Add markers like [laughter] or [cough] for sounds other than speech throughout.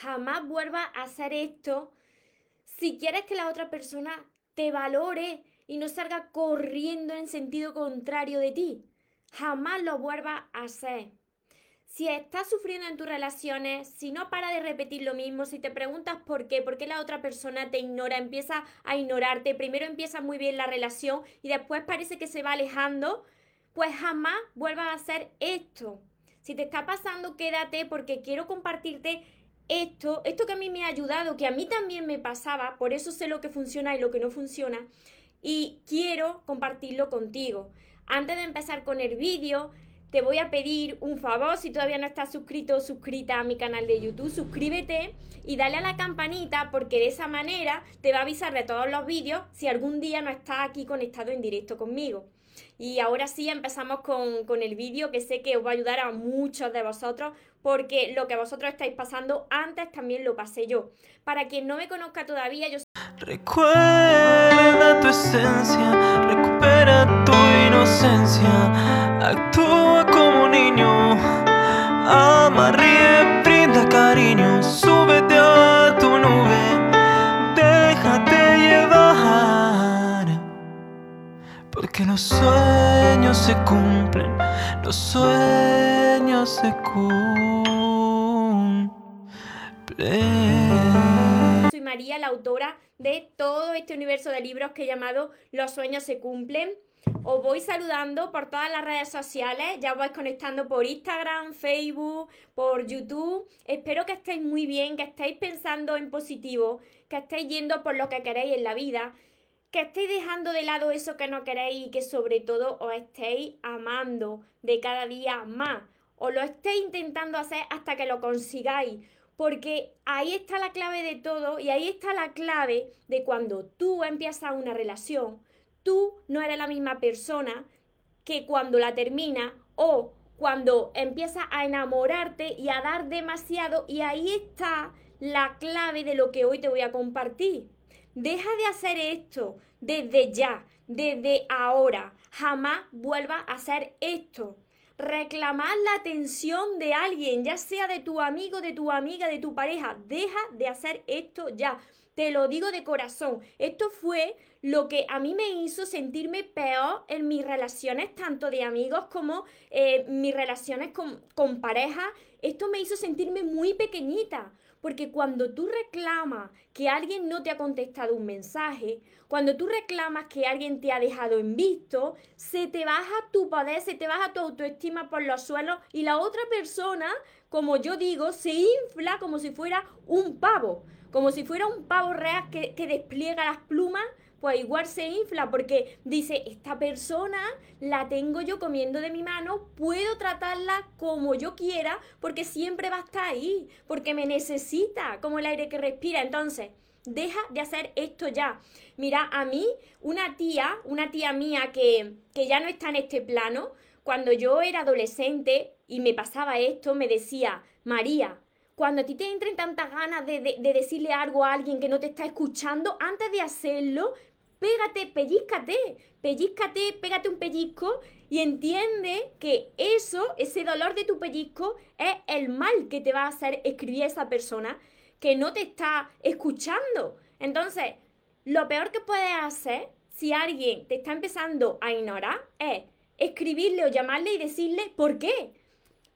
Jamás vuelvas a hacer esto si quieres que la otra persona te valore y no salga corriendo en sentido contrario de ti. Jamás lo vuelvas a hacer. Si estás sufriendo en tus relaciones, si no para de repetir lo mismo, si te preguntas por qué, por qué la otra persona te ignora, empieza a ignorarte, primero empieza muy bien la relación y después parece que se va alejando, pues jamás vuelvas a hacer esto. Si te está pasando, quédate porque quiero compartirte esto, esto que a mí me ha ayudado, que a mí también me pasaba, por eso sé lo que funciona y lo que no funciona, y quiero compartirlo contigo. Antes de empezar con el vídeo, te voy a pedir un favor, si todavía no estás suscrito o suscrita a mi canal de YouTube, suscríbete y dale a la campanita porque de esa manera te va a avisar de todos los vídeos si algún día no estás aquí conectado en directo conmigo. Y ahora sí empezamos con, con el vídeo que sé que os va a ayudar a muchos de vosotros porque lo que vosotros estáis pasando antes también lo pasé yo. Para quien no me conozca todavía, yo... Recuerda tu esencia, recupera inocencia, actúa como niño, ama, ríe, brinda cariño, súbete a tu nube, déjate llevar, porque los sueños se cumplen, los sueños se cumplen. Soy María, la autora de todo este universo de libros que he llamado Los sueños se cumplen. Os voy saludando por todas las redes sociales, ya os vais conectando por Instagram, Facebook, por YouTube. Espero que estéis muy bien, que estéis pensando en positivo, que estéis yendo por lo que queréis en la vida, que estéis dejando de lado eso que no queréis y que sobre todo os estéis amando de cada día más. O lo estéis intentando hacer hasta que lo consigáis porque ahí está la clave de todo y ahí está la clave de cuando tú empiezas una relación, tú no eres la misma persona que cuando la termina o cuando empiezas a enamorarte y a dar demasiado y ahí está la clave de lo que hoy te voy a compartir. Deja de hacer esto desde ya, desde ahora. Jamás vuelva a hacer esto reclamar la atención de alguien, ya sea de tu amigo, de tu amiga, de tu pareja. Deja de hacer esto ya. Te lo digo de corazón. Esto fue lo que a mí me hizo sentirme peor en mis relaciones, tanto de amigos como eh, mis relaciones con, con pareja. Esto me hizo sentirme muy pequeñita. Porque cuando tú reclamas que alguien no te ha contestado un mensaje, cuando tú reclamas que alguien te ha dejado en visto, se te baja tu poder, se te baja tu autoestima por los suelos y la otra persona, como yo digo, se infla como si fuera un pavo, como si fuera un pavo real que, que despliega las plumas pues igual se infla porque dice, esta persona la tengo yo comiendo de mi mano, puedo tratarla como yo quiera porque siempre va a estar ahí, porque me necesita como el aire que respira. Entonces, deja de hacer esto ya. Mira, a mí, una tía, una tía mía que, que ya no está en este plano, cuando yo era adolescente y me pasaba esto, me decía, María, cuando a ti te entren tantas ganas de, de, de, decirle algo a alguien que no te está escuchando, antes de hacerlo, pégate, pellizcate, pellizcate, pégate un pellizco y entiende que eso, ese dolor de tu pellizco, es el mal que te va a hacer escribir a esa persona que no te está escuchando. Entonces, lo peor que puedes hacer si alguien te está empezando a ignorar es escribirle o llamarle y decirle por qué.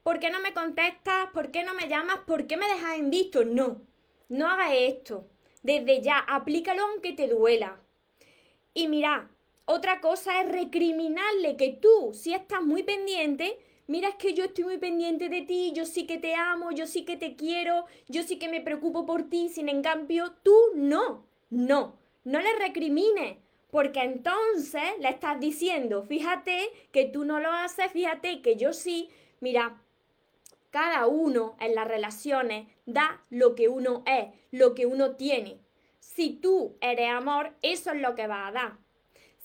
¿Por qué no me contestas? ¿Por qué no me llamas? ¿Por qué me dejas en visto? No, no hagas esto. Desde ya, aplícalo aunque te duela. Y mira, otra cosa es recriminarle que tú, si estás muy pendiente, mira es que yo estoy muy pendiente de ti, yo sí que te amo, yo sí que te quiero, yo sí que me preocupo por ti, sin en cambio tú no, no, no le recrimines, porque entonces le estás diciendo, fíjate que tú no lo haces, fíjate que yo sí, mira, cada uno en las relaciones da lo que uno es, lo que uno tiene. Si tú eres amor, eso es lo que va a dar.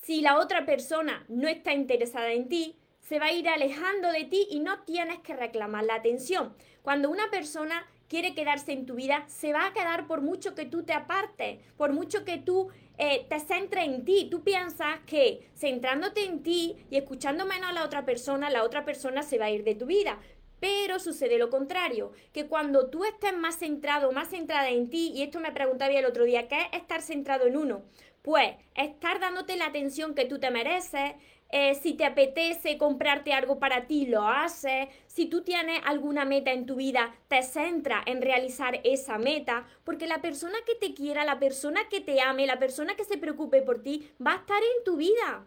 Si la otra persona no está interesada en ti, se va a ir alejando de ti y no tienes que reclamar la atención. Cuando una persona quiere quedarse en tu vida, se va a quedar por mucho que tú te apartes, por mucho que tú eh, te centres en ti. Tú piensas que centrándote en ti y escuchando menos a la otra persona, la otra persona se va a ir de tu vida. Pero sucede lo contrario, que cuando tú estés más centrado, más centrada en ti, y esto me preguntaba el otro día, ¿qué es estar centrado en uno? Pues estar dándote la atención que tú te mereces, eh, si te apetece comprarte algo para ti, lo haces. Si tú tienes alguna meta en tu vida, te centra en realizar esa meta, porque la persona que te quiera, la persona que te ame, la persona que se preocupe por ti, va a estar en tu vida.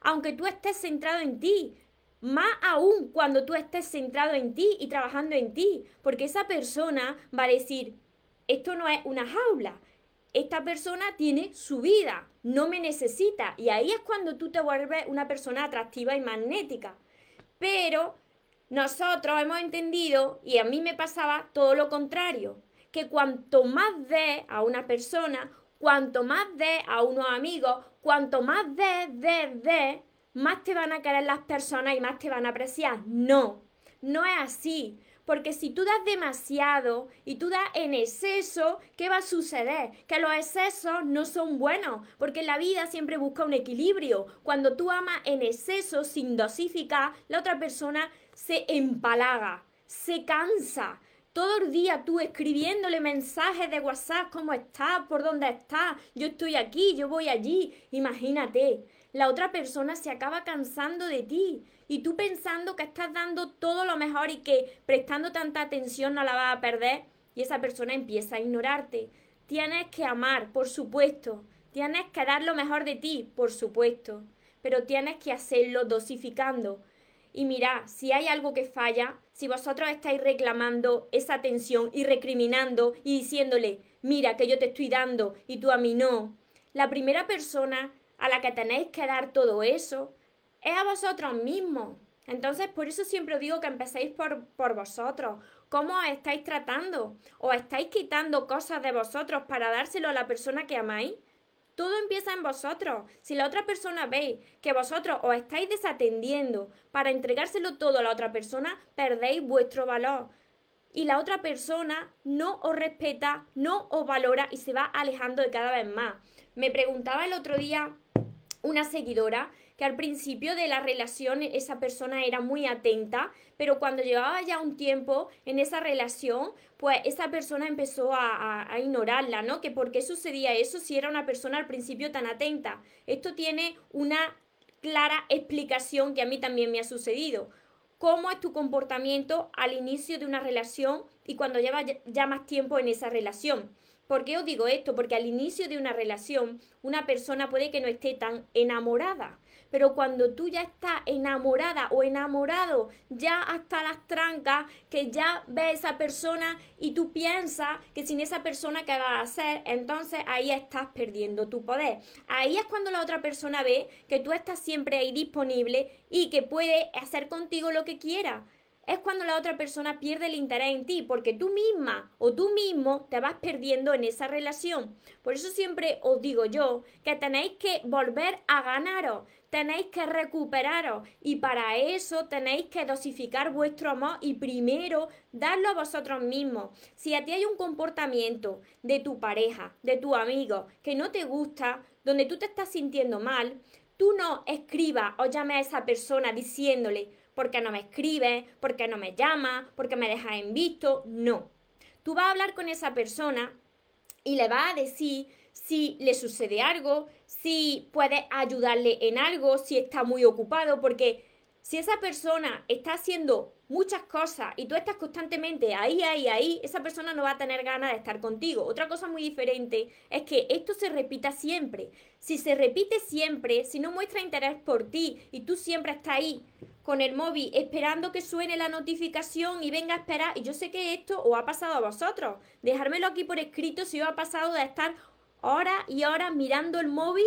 Aunque tú estés centrado en ti, más aún cuando tú estés centrado en ti y trabajando en ti, porque esa persona va a decir, esto no es una jaula, esta persona tiene su vida, no me necesita. Y ahí es cuando tú te vuelves una persona atractiva y magnética. Pero nosotros hemos entendido, y a mí me pasaba todo lo contrario, que cuanto más de a una persona, cuanto más de a unos amigos, cuanto más de, de, de, más te van a querer las personas y más te van a apreciar. No, no es así. Porque si tú das demasiado y tú das en exceso, ¿qué va a suceder? Que los excesos no son buenos, porque la vida siempre busca un equilibrio. Cuando tú amas en exceso, sin dosificar, la otra persona se empalaga, se cansa. Todo el día tú escribiéndole mensajes de WhatsApp, ¿cómo estás? ¿Por dónde estás? Yo estoy aquí, yo voy allí. Imagínate, la otra persona se acaba cansando de ti y tú pensando que estás dando todo lo mejor y que prestando tanta atención no la vas a perder y esa persona empieza a ignorarte. Tienes que amar, por supuesto. Tienes que dar lo mejor de ti, por supuesto. Pero tienes que hacerlo dosificando. Y mira, si hay algo que falla, si vosotros estáis reclamando esa atención y recriminando y diciéndole, mira que yo te estoy dando y tú a mí no, la primera persona a la que tenéis que dar todo eso es a vosotros mismos. Entonces, por eso siempre digo que empecéis por, por vosotros. ¿Cómo os estáis tratando? ¿O estáis quitando cosas de vosotros para dárselo a la persona que amáis? Todo empieza en vosotros. Si la otra persona veis que vosotros os estáis desatendiendo para entregárselo todo a la otra persona, perdéis vuestro valor. Y la otra persona no os respeta, no os valora y se va alejando de cada vez más. Me preguntaba el otro día una seguidora que al principio de la relación esa persona era muy atenta, pero cuando llevaba ya un tiempo en esa relación, pues esa persona empezó a, ignorarla, ¿no? Que por qué sucedía eso si era una persona al principio tan atenta. Esto tiene una clara explicación que a mí también me ha sucedido. ¿Cómo es tu comportamiento al inicio de una relación y cuando llevas ya más tiempo en esa relación? ¿Por qué os digo esto? Porque al inicio de una relación una persona puede que no esté tan enamorada, pero cuando tú ya estás enamorada o enamorado, ya hasta las trancas, que ya ves a esa persona y tú piensas que sin esa persona, ¿qué vas a hacer? Entonces ahí estás perdiendo tu poder. Ahí es cuando la otra persona ve que tú estás siempre ahí disponible y que puede hacer contigo lo que quiera es cuando la otra persona pierde el interés en ti, porque tú misma o tú mismo te vas perdiendo en esa relación. Por eso siempre os digo yo que tenéis que volver a ganaros, tenéis que recuperaros y para eso tenéis que dosificar vuestro amor y primero darlo a vosotros mismos. Si a ti hay un comportamiento de tu pareja, de tu amigo, que no te gusta, donde tú te estás sintiendo mal, tú no escribas o llame a esa persona diciéndole, ¿Por qué no me escribe? ¿Por qué no me llama? ¿Por qué me deja en visto? No. Tú vas a hablar con esa persona y le vas a decir si le sucede algo, si puedes ayudarle en algo, si está muy ocupado, porque si esa persona está haciendo muchas cosas y tú estás constantemente ahí, ahí, ahí, esa persona no va a tener ganas de estar contigo. Otra cosa muy diferente es que esto se repita siempre. Si se repite siempre, si no muestra interés por ti y tú siempre estás ahí con el móvil esperando que suene la notificación y venga a esperar, y yo sé que esto os ha pasado a vosotros, dejármelo aquí por escrito si os ha pasado de estar horas y horas mirando el móvil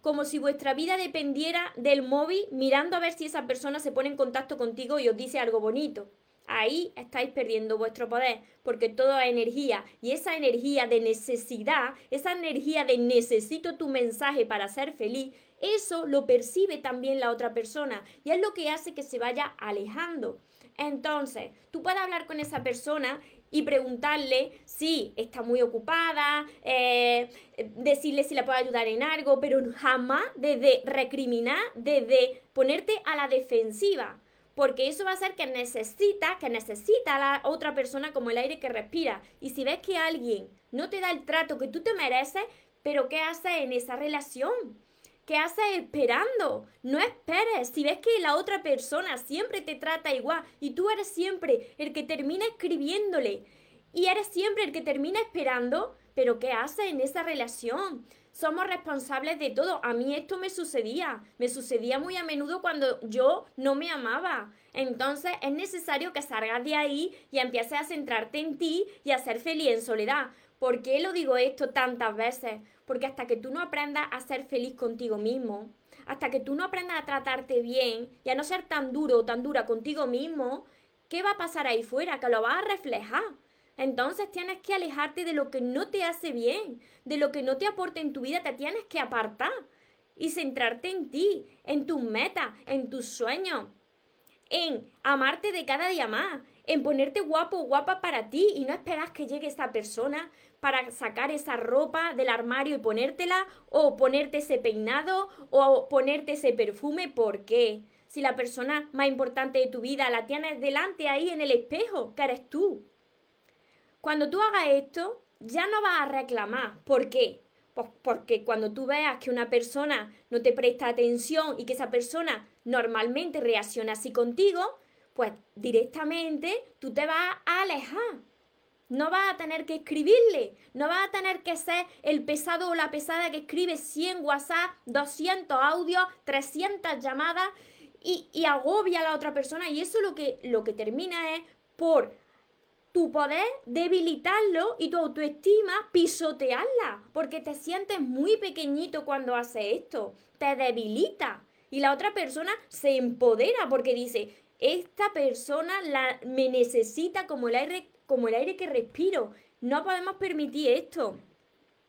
como si vuestra vida dependiera del móvil, mirando a ver si esa persona se pone en contacto contigo y os dice algo bonito. Ahí estáis perdiendo vuestro poder, porque todo es energía. Y esa energía de necesidad, esa energía de necesito tu mensaje para ser feliz, eso lo percibe también la otra persona. Y es lo que hace que se vaya alejando. Entonces, tú puedes hablar con esa persona y preguntarle si está muy ocupada, eh, decirle si le puede ayudar en algo, pero jamás desde recriminar, desde ponerte a la defensiva. porque eso va a ser que necesita, que necesita a la otra persona como el aire que respira. Y si ves que alguien no te da el trato que tú te mereces, pero ¿qué haces en esa relación? ¿Qué haces esperando? No esperes. Si ves que la otra persona siempre te trata igual y tú eres siempre el que termina escribiéndole y eres siempre el que termina esperando, pero ¿qué haces en esa relación? somos responsables de todo. A mí esto me sucedía, me sucedía muy a menudo cuando yo no me amaba. Entonces es necesario que salgas de ahí y empieces a centrarte en ti y a ser feliz en soledad. ¿Por qué lo digo esto tantas veces? Porque hasta que tú no aprendas a ser feliz contigo mismo, hasta que tú no aprendas a tratarte bien y a no ser tan duro o tan dura contigo mismo, ¿qué va a pasar ahí fuera? Que lo vas a reflejar. Entonces tienes que alejarte de lo que no te hace bien, de lo que no te aporta en tu vida, te tienes que apartar y centrarte en ti, en tus metas, en tus sueños, en amarte de cada día más, en ponerte guapo o guapa para ti y no esperas que llegue esa persona para sacar esa ropa del armario y ponértela o ponerte ese peinado o ponerte ese perfume. ¿Por qué? Si la persona más importante de tu vida la tienes delante ahí en el espejo, que eres tú. Cuando tú hagas esto, ya no vas a reclamar. ¿Por qué? Pues porque cuando tú veas que una persona no te presta atención y que esa persona normalmente reacciona así contigo, pues directamente tú te vas a alejar. No vas a tener que escribirle, no vas a tener que ser el pesado o la pesada que escribe 100 WhatsApp, 200 audios, 300 llamadas y, y agobia a la otra persona. Y eso lo que, lo que termina es por tu poder debilitarlo y tu autoestima pisotearla, porque te sientes muy pequeñito cuando haces esto, te debilita y la otra persona se empodera porque dice, esta persona la, me necesita como el, aire, como el aire que respiro, no podemos permitir esto.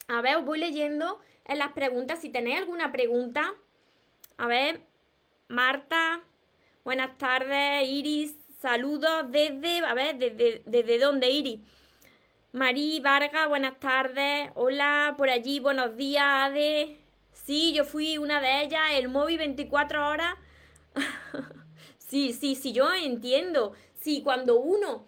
A ver, os voy leyendo en las preguntas, si tenéis alguna pregunta, a ver, Marta, buenas tardes, Iris, Saludos desde, a ver, desde, desde dónde, Iri. Marí Vargas, buenas tardes. Hola, por allí, buenos días, Ade. Sí, yo fui una de ellas, el móvil 24 horas. [laughs] sí, sí, sí, yo entiendo. Sí, cuando uno,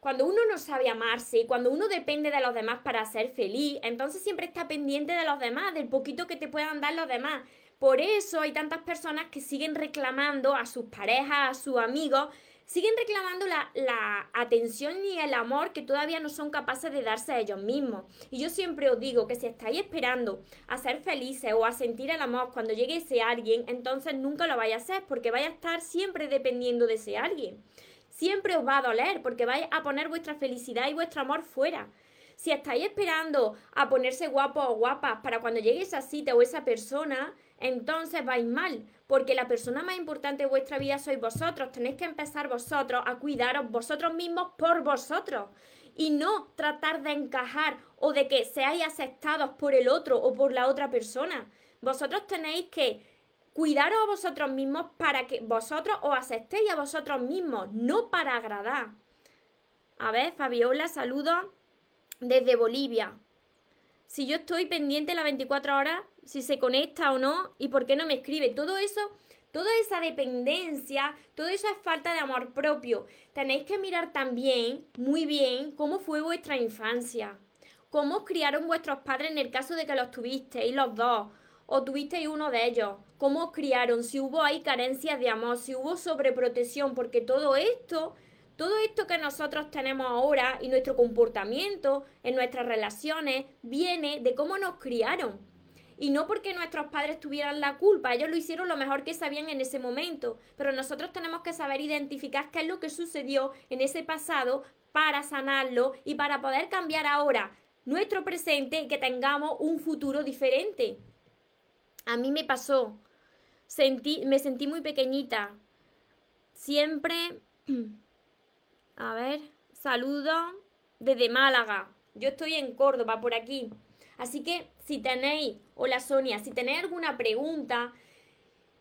cuando uno no sabe amarse, cuando uno depende de los demás para ser feliz, entonces siempre está pendiente de los demás, del poquito que te puedan dar los demás. Por eso hay tantas personas que siguen reclamando a sus parejas, a sus amigos, siguen reclamando la, atención y el amor que todavía no son capaces de darse a ellos mismos. Y yo siempre os digo que si estáis esperando a ser felices o a sentir el amor cuando llegue ese alguien, entonces nunca lo vais a hacer porque vais a estar siempre dependiendo de ese alguien. Siempre os va a doler porque vais a poner vuestra felicidad y vuestro amor fuera. Si estáis esperando a ponerse guapos o guapas para cuando llegue esa cita o esa persona, entonces vais mal, porque la persona más importante de vuestra vida sois vosotros. Tenéis que empezar vosotros a cuidaros vosotros mismos por vosotros y no tratar de encajar o de que seáis aceptados por el otro o por la otra persona. Vosotros tenéis que cuidaros a vosotros mismos para que vosotros os aceptéis a vosotros mismos, no para agradar. A ver, Fabiola, saludos desde Bolivia. Si yo estoy pendiente las 24 horas, si se conecta o no y por qué no me escribe. Todo eso, toda esa dependencia, todo eso es falta de amor propio. Tenéis que mirar también, muy bien, cómo fue vuestra infancia. Cómo os criaron vuestros padres en el caso de que los tuvisteis los dos o tuvisteis uno de ellos. Cómo os criaron, si hubo ahí carencias de amor, si hubo sobreprotección, porque todo esto todo esto que nosotros tenemos ahora y nuestro comportamiento en nuestras relaciones viene de cómo nos criaron. Y no porque nuestros padres tuvieran la culpa, ellos lo hicieron lo mejor que sabían en ese momento, pero nosotros tenemos que saber identificar qué es lo que sucedió en ese pasado para sanarlo y para poder cambiar ahora nuestro presente y que tengamos un futuro diferente. A mí me pasó, sentí, me sentí muy pequeñita. Siempre, [clears throat] a ver, saludo desde Málaga. Yo estoy en Córdoba, por aquí. Así que si tenéis, hola Sonia, si tenéis alguna pregunta,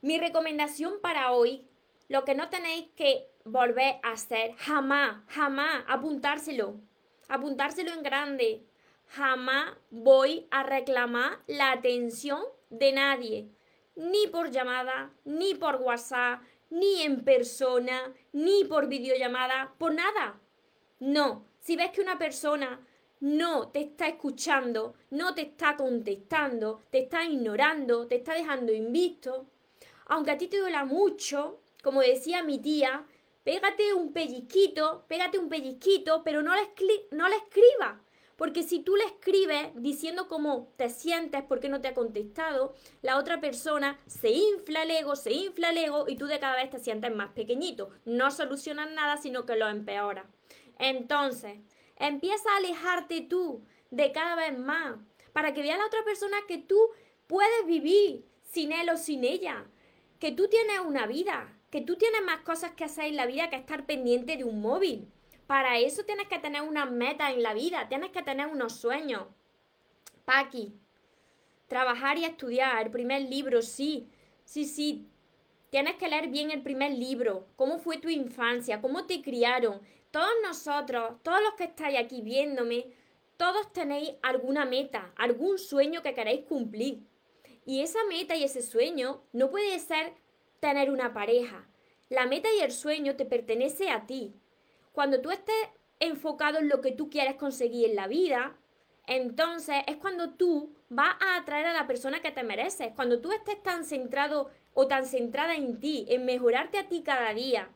mi recomendación para hoy, lo que no tenéis que volver a hacer, jamás, jamás, apuntárselo, apuntárselo en grande, jamás voy a reclamar la atención de nadie, ni por llamada, ni por WhatsApp, ni en persona, ni por videollamada, por nada. No, si ves que una persona no te está escuchando, no te está contestando, te está ignorando, te está dejando invisto, aunque a ti te duela mucho, como decía mi tía, pégate un pellizquito, pégate un pellizquito, pero no le, no le escribas. Porque si tú le escribes diciendo cómo te sientes, por qué no te ha contestado, la otra persona se infla el ego, se infla el ego y tú de cada vez te sientes más pequeñito. No solucionas nada, sino que lo empeoras. Entonces, empieza a alejarte tú de cada vez más para que vea la otra persona que tú puedes vivir sin él o sin ella, que tú tienes una vida, que tú tienes más cosas que hacer en la vida que estar pendiente de un móvil. Para eso tienes que tener unas metas en la vida, tienes que tener unos sueños. Paqui, trabajar y estudiar, el primer libro, sí, sí, sí. Tienes que leer bien el primer libro, cómo fue tu infancia, cómo te criaron, todos nosotros, todos los que estáis aquí viéndome, todos tenéis alguna meta, algún sueño que queréis cumplir. Y esa meta y ese sueño no puede ser tener una pareja. La meta y el sueño te pertenece a ti. Cuando tú estés enfocado en lo que tú quieres conseguir en la vida, entonces es cuando tú vas a atraer a la persona que te mereces. Cuando tú estés tan centrado o tan centrada en ti, en mejorarte a ti cada día,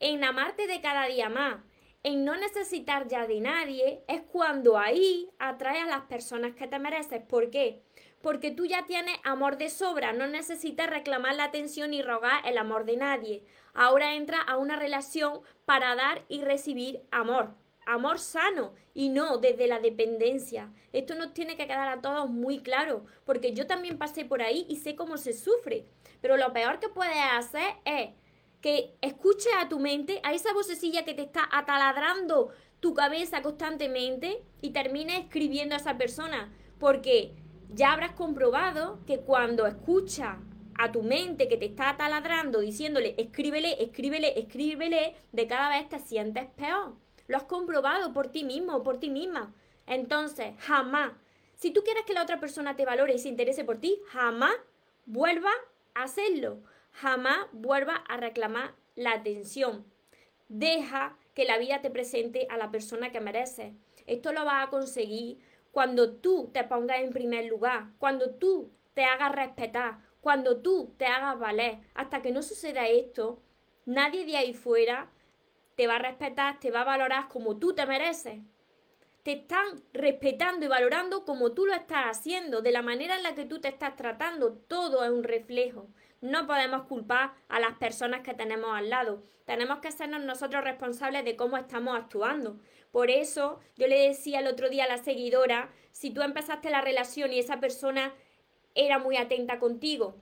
en amarte de cada día más, en no necesitar ya de nadie, es cuando ahí atrae a las personas que te mereces. ¿Por qué? Porque tú ya tienes amor de sobra, no necesitas reclamar la atención y rogar el amor de nadie. Ahora entra a una relación para dar y recibir amor. Amor sano y no desde la dependencia. Esto nos tiene que quedar a todos muy claro, porque yo también pasé por ahí y sé cómo se sufre. Pero lo peor que puedes hacer es que escuches a tu mente, a esa vocecilla que te está ataladrando tu cabeza constantemente y termines escribiendo a esa persona. Porque ya habrás comprobado que cuando escuchas a tu mente que te está taladrando diciéndole escríbele, escríbele, escríbele, de cada vez te sientes peor. Lo has comprobado por ti mismo por ti misma. Entonces, jamás, si tú quieres que la otra persona te valore y se interese por ti, jamás vuelva a hacerlo jamás vuelva a reclamar la atención. Deja que la vida te presente a la persona que mereces. Esto lo vas a conseguir cuando tú te pongas en primer lugar, cuando tú te hagas respetar, cuando tú te hagas valer. Hasta que no suceda esto, nadie de ahí fuera te va a respetar, te va a valorar como tú te mereces. Te están respetando y valorando como tú lo estás haciendo, de la manera en la que tú te estás tratando. Todo es un reflejo. No podemos culpar a las personas que tenemos al lado. Tenemos que sernos nosotros responsables de cómo estamos actuando. Por eso yo le decía el otro día a la seguidora, si tú empezaste la relación y esa persona era muy atenta contigo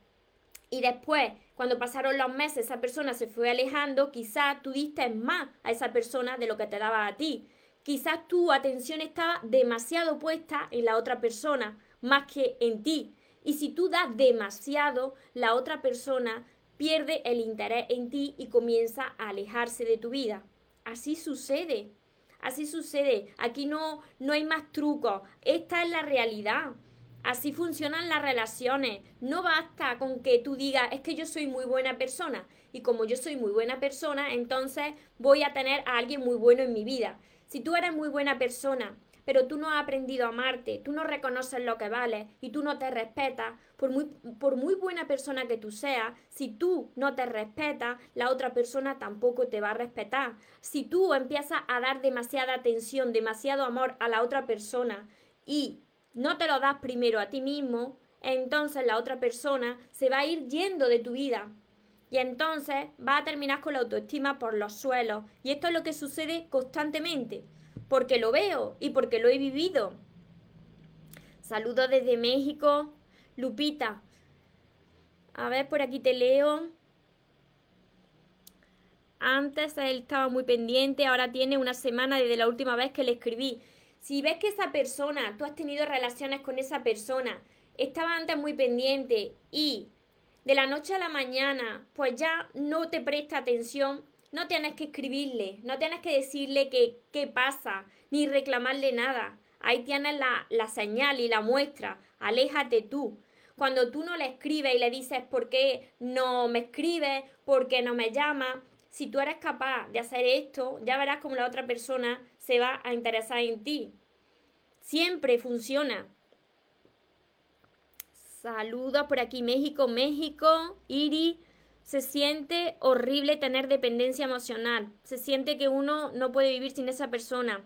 y después, cuando pasaron los meses, esa persona se fue alejando, quizás tú diste más a esa persona de lo que te daba a ti. Quizás tu atención estaba demasiado puesta en la otra persona, más que en ti. Y si tú das demasiado, la otra persona pierde el interés en ti y comienza a alejarse de tu vida. Así sucede. Así sucede. Aquí no, no hay más trucos. Esta es la realidad. Así funcionan las relaciones. No basta con que tú digas, es que yo soy muy buena persona. Y como yo soy muy buena persona, entonces voy a tener a alguien muy bueno en mi vida. Si tú eres muy buena persona pero tú no has aprendido a amarte, tú no reconoces lo que vales y tú no te respetas, por muy, por muy buena persona que tú seas, si tú no te respetas, la otra persona tampoco te va a respetar. Si tú empiezas a dar demasiada atención, demasiado amor a la otra persona y no te lo das primero a ti mismo, entonces la otra persona se va a ir yendo de tu vida. Y entonces va a terminar con la autoestima por los suelos. Y esto es lo que sucede constantemente porque lo veo y porque lo he vivido. Saludos desde México. Lupita. A ver, por aquí te leo. Antes él estaba muy pendiente, ahora tiene una semana desde la última vez que le escribí. Si ves que esa persona, tú has tenido relaciones con esa persona, estaba antes muy pendiente y de la noche a la mañana, pues ya no te presta atención, no tienes que escribirle, no tienes que decirle qué pasa, ni reclamarle nada. Ahí tienes la, la señal y la muestra. Aléjate tú. cuando tú no le escribes y le dices por qué no me escribes, por qué no me llama, si tú eres capaz de hacer esto, ya verás como la otra persona se va a interesar en ti. Siempre funciona. Saludos por aquí, México, México, Iri. Se siente horrible tener dependencia emocional. Se siente que uno no puede vivir sin esa persona.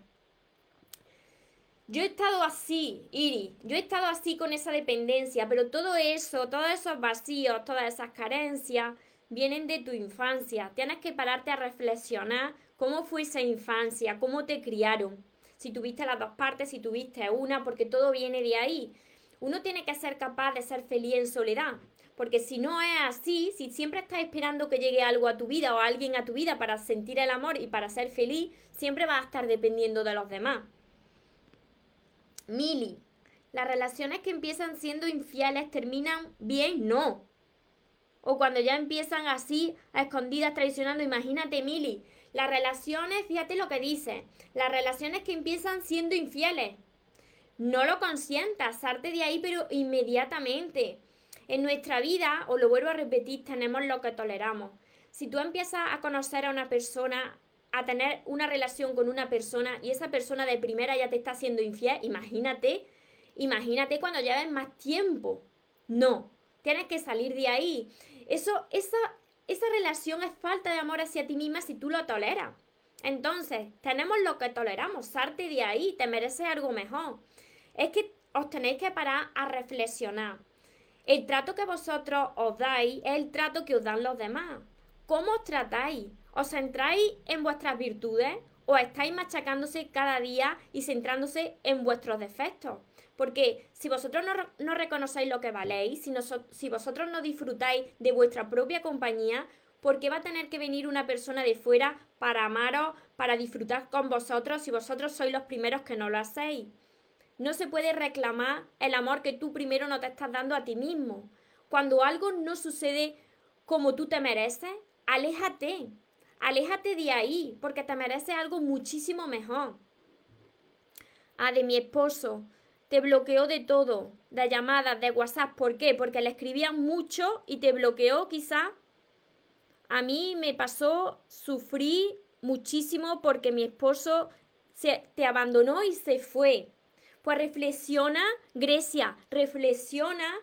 Yo he estado así, Iri, yo he estado así con esa dependencia, pero todo eso, todos esos vacíos, todas esas carencias, vienen de tu infancia. Tienes que pararte a reflexionar cómo fue esa infancia, cómo te criaron. Si tuviste las dos partes, si tuviste una, porque todo viene de ahí. Uno tiene que ser capaz de ser feliz en soledad. Porque si no es así, si siempre estás esperando que llegue algo a tu vida o alguien a tu vida para sentir el amor y para ser feliz, siempre vas a estar dependiendo de los demás. Mili, las relaciones que empiezan siendo infieles terminan bien, no. O cuando ya empiezan así, a escondidas, traicionando, imagínate, Mili, las relaciones, fíjate lo que dice, las relaciones que empiezan siendo infieles. No lo consientas, salte de ahí, pero inmediatamente. En nuestra vida, o lo vuelvo a repetir, tenemos lo que toleramos. Si tú empiezas a conocer a una persona, a tener una relación con una persona y esa persona de primera ya te está haciendo infiel, imagínate, imagínate cuando lleves más tiempo. No, tienes que salir de ahí. Eso, esa, esa relación es falta de amor hacia ti misma si tú lo toleras. Entonces, tenemos lo que toleramos, salte de ahí, te mereces algo mejor. Es que os tenéis que parar a reflexionar. El trato que vosotros os dais es el trato que os dan los demás. ¿Cómo os tratáis? ¿Os centráis en vuestras virtudes o estáis machacándose cada día y centrándose en vuestros defectos? Porque si vosotros no, reconocéis lo que valéis, si, si vosotros no disfrutáis de vuestra propia compañía, ¿por qué va a tener que venir una persona de fuera para amaros, para disfrutar con vosotros si vosotros sois los primeros que no lo hacéis? No se puede reclamar el amor que tú primero no te estás dando a ti mismo. Cuando algo no sucede como tú te mereces, aléjate. Aléjate de ahí, porque te mereces algo muchísimo mejor. Ah, de mi esposo te bloqueó de todo, de llamadas, de WhatsApp. ¿Por qué? Porque le escribían mucho y te bloqueó quizá. A mí me pasó, sufrí muchísimo porque mi esposo se, te abandonó y se fue. Pues reflexiona, Grecia, reflexiona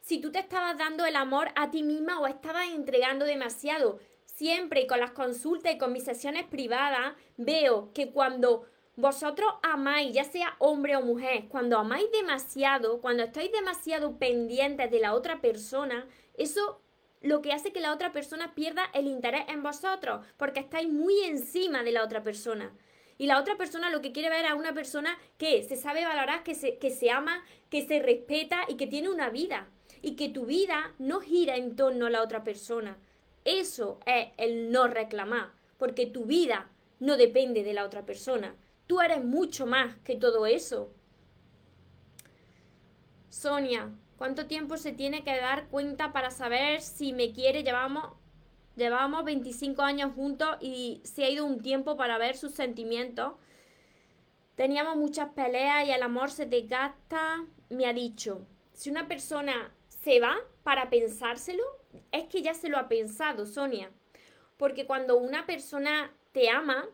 si tú te estabas dando el amor a ti misma o estabas entregando demasiado. Siempre con las consultas y con mis sesiones privadas veo que cuando vosotros amáis, ya sea hombre o mujer, cuando amáis demasiado, cuando estáis demasiado pendientes de la otra persona, eso lo que hace que la otra persona pierda el interés en vosotros, porque estáis muy encima de la otra persona. Y la otra persona lo que quiere ver a una persona que se sabe valorar, que se, que se ama, que se respeta y que tiene una vida. Y que tu vida no gira en torno a la otra persona. Eso es el no reclamar, porque tu vida no depende de la otra persona. Tú eres mucho más que todo eso. Sonia, ¿cuánto tiempo se tiene que dar cuenta para saber si me quiere? Llevamos, llevamos 25 años juntos y se ha ido un tiempo para ver sus sentimientos. Teníamos muchas peleas y el amor se desgasta. Me ha dicho, si una persona se va para pensárselo, es que ya se lo ha pensado, Sonia. Porque cuando una persona te ama,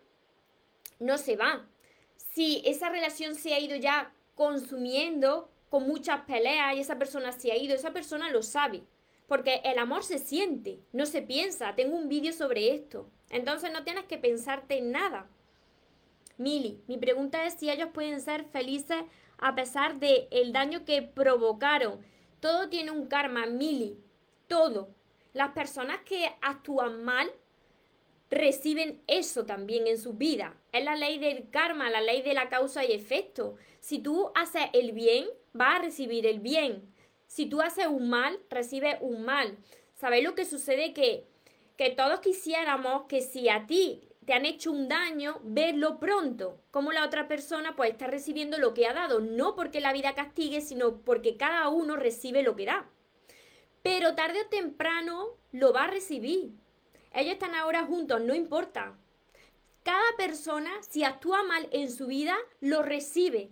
no se va si esa relación se ha ido ya consumiendo con muchas peleas y esa persona se ha ido, esa persona lo sabe. Porque el amor se siente, no se piensa. Tengo un vídeo sobre esto. Entonces no tienes que pensarte en nada. Mili, mi pregunta es si ellos pueden ser felices a pesar de el daño que provocaron. Todo tiene un karma, Mili. Todo. Las personas que actúan mal reciben eso también en su vida. Es la ley del karma, la ley de la causa y efecto. Si tú haces el bien, vas a recibir el bien. Si tú haces un mal, recibes un mal. ¿Sabéis lo que sucede? Que, que todos quisiéramos que si a ti te han hecho un daño, verlo pronto, como la otra persona pues está recibiendo lo que ha dado, no porque la vida castigue, sino porque cada uno recibe lo que da. Pero tarde o temprano lo va a recibir. Ellos están ahora juntos, no importa. Cada persona, si actúa mal en su vida, lo recibe.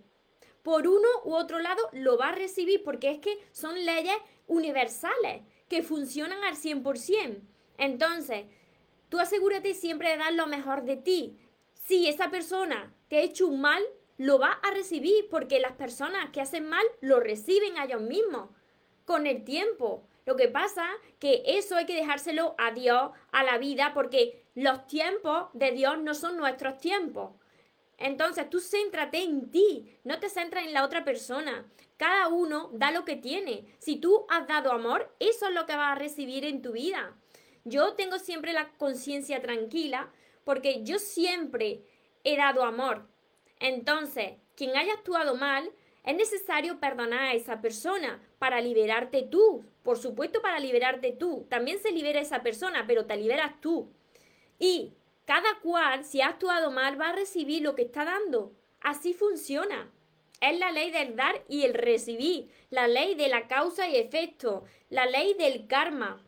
Por uno u otro lado, lo va a recibir porque es que son leyes universales que funcionan al 100%. Entonces, tú asegúrate siempre de dar lo mejor de ti. Si esa persona te ha hecho un mal, lo va a recibir porque las personas que hacen mal lo reciben a ellos mismos con el tiempo. Lo que pasa que eso hay que dejárselo a Dios, a la vida, porque los tiempos de Dios no son nuestros tiempos. Entonces tú céntrate en ti, no te centras en la otra persona. Cada uno da lo que tiene. Si tú has dado amor, eso es lo que vas a recibir en tu vida. Yo tengo siempre la conciencia tranquila porque yo siempre he dado amor. Entonces, quien haya actuado mal, es necesario perdonar a esa persona para liberarte tú. Por supuesto, para liberarte tú. También se libera esa persona, pero te liberas tú. Y cada cual, si ha actuado mal, va a recibir lo que está dando. Así funciona. Es la ley del dar y el recibir, la ley de la causa y efecto, la ley del karma.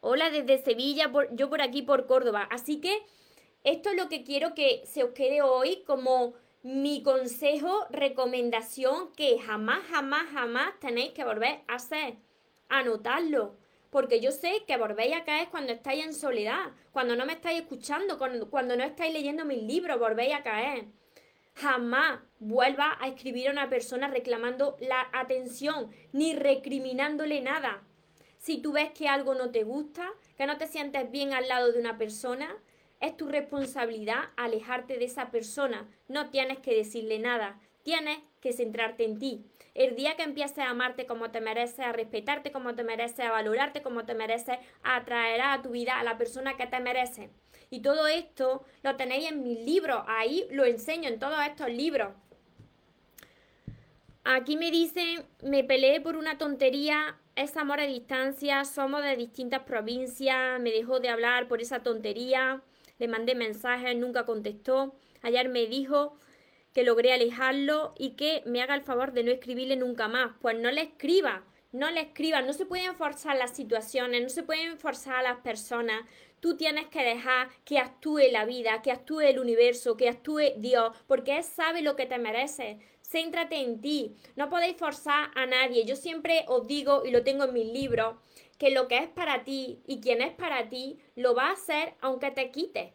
Hola desde Sevilla, yo por aquí por Córdoba. Así que esto es lo que quiero que se os quede hoy como mi consejo, recomendación que jamás, jamás, jamás tenéis que volver a hacer. Anotarlo porque yo sé que volvéis a caer cuando estáis en soledad, cuando no me estáis escuchando, cuando, no estáis leyendo mis libros, volvéis a caer. Jamás vuelva a escribir a una persona reclamando la atención, ni recriminándole nada. Si tú ves que algo no te gusta, que no te sientes bien al lado de una persona, es tu responsabilidad alejarte de esa persona. No tienes que decirle nada, tienes que centrarte en ti. El día que empieces a amarte como te mereces, a respetarte como te mereces, a valorarte como te mereces, atraerá a tu vida a la persona que te merece. Y todo esto lo tenéis en mis libros, ahí lo enseño en todos estos libros. Aquí me dicen, me peleé por una tontería, es amor a distancia, somos de distintas provincias, me dejó de hablar por esa tontería, le mandé mensajes, nunca contestó. Ayer me dijo que logré alejarlo y que me haga el favor de no escribirle nunca más. Pues no le escriba, no le escriba, no se pueden forzar las situaciones, no se pueden forzar a las personas. Tú tienes que dejar que actúe la vida, que actúe el universo, que actúe Dios, porque Él sabe lo que te merece. Céntrate en ti, no podéis forzar a nadie. Yo siempre os digo, y lo tengo en mis libros, que lo que es para ti y quien es para ti, lo va a hacer aunque te quite.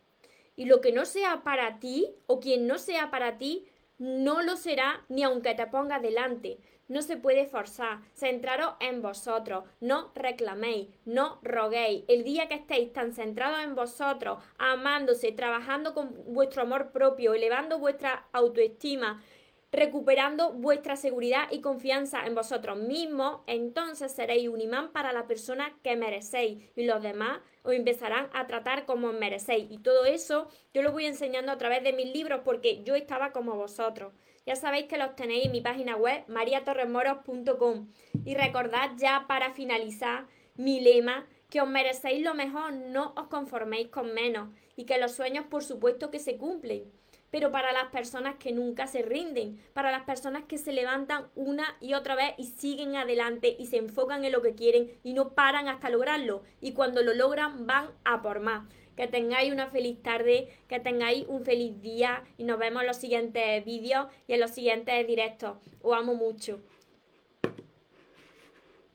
Y lo que no sea para ti o quien no sea para ti, no lo será ni aunque te ponga delante. No se puede forzar. Centraros en vosotros. No reclaméis, no roguéis. El día que estéis tan centrados en vosotros, amándose, trabajando con vuestro amor propio, elevando vuestra autoestima, recuperando vuestra seguridad y confianza en vosotros mismos, entonces seréis un imán para la persona que merecéis y los demás os empezarán a tratar como merecéis. Y todo eso yo lo voy enseñando a través de mis libros porque yo estaba como vosotros. Ya sabéis que los tenéis en mi página web mariatorremoros.com. Y recordad ya para finalizar mi lema que os merecéis lo mejor, no os conforméis con menos y que los sueños por supuesto que se cumplen pero para las personas que nunca se rinden, para las personas que se levantan una y otra vez y siguen adelante y se enfocan en lo que quieren y no paran hasta lograrlo. Y cuando lo logran van a por más. Que tengáis una feliz tarde, que tengáis un feliz día y nos vemos en los siguientes vídeos y en los siguientes directos. Os amo mucho.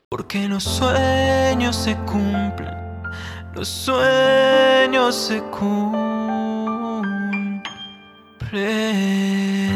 Porque los sueños se cumplen, los sueños se cumplen. pray.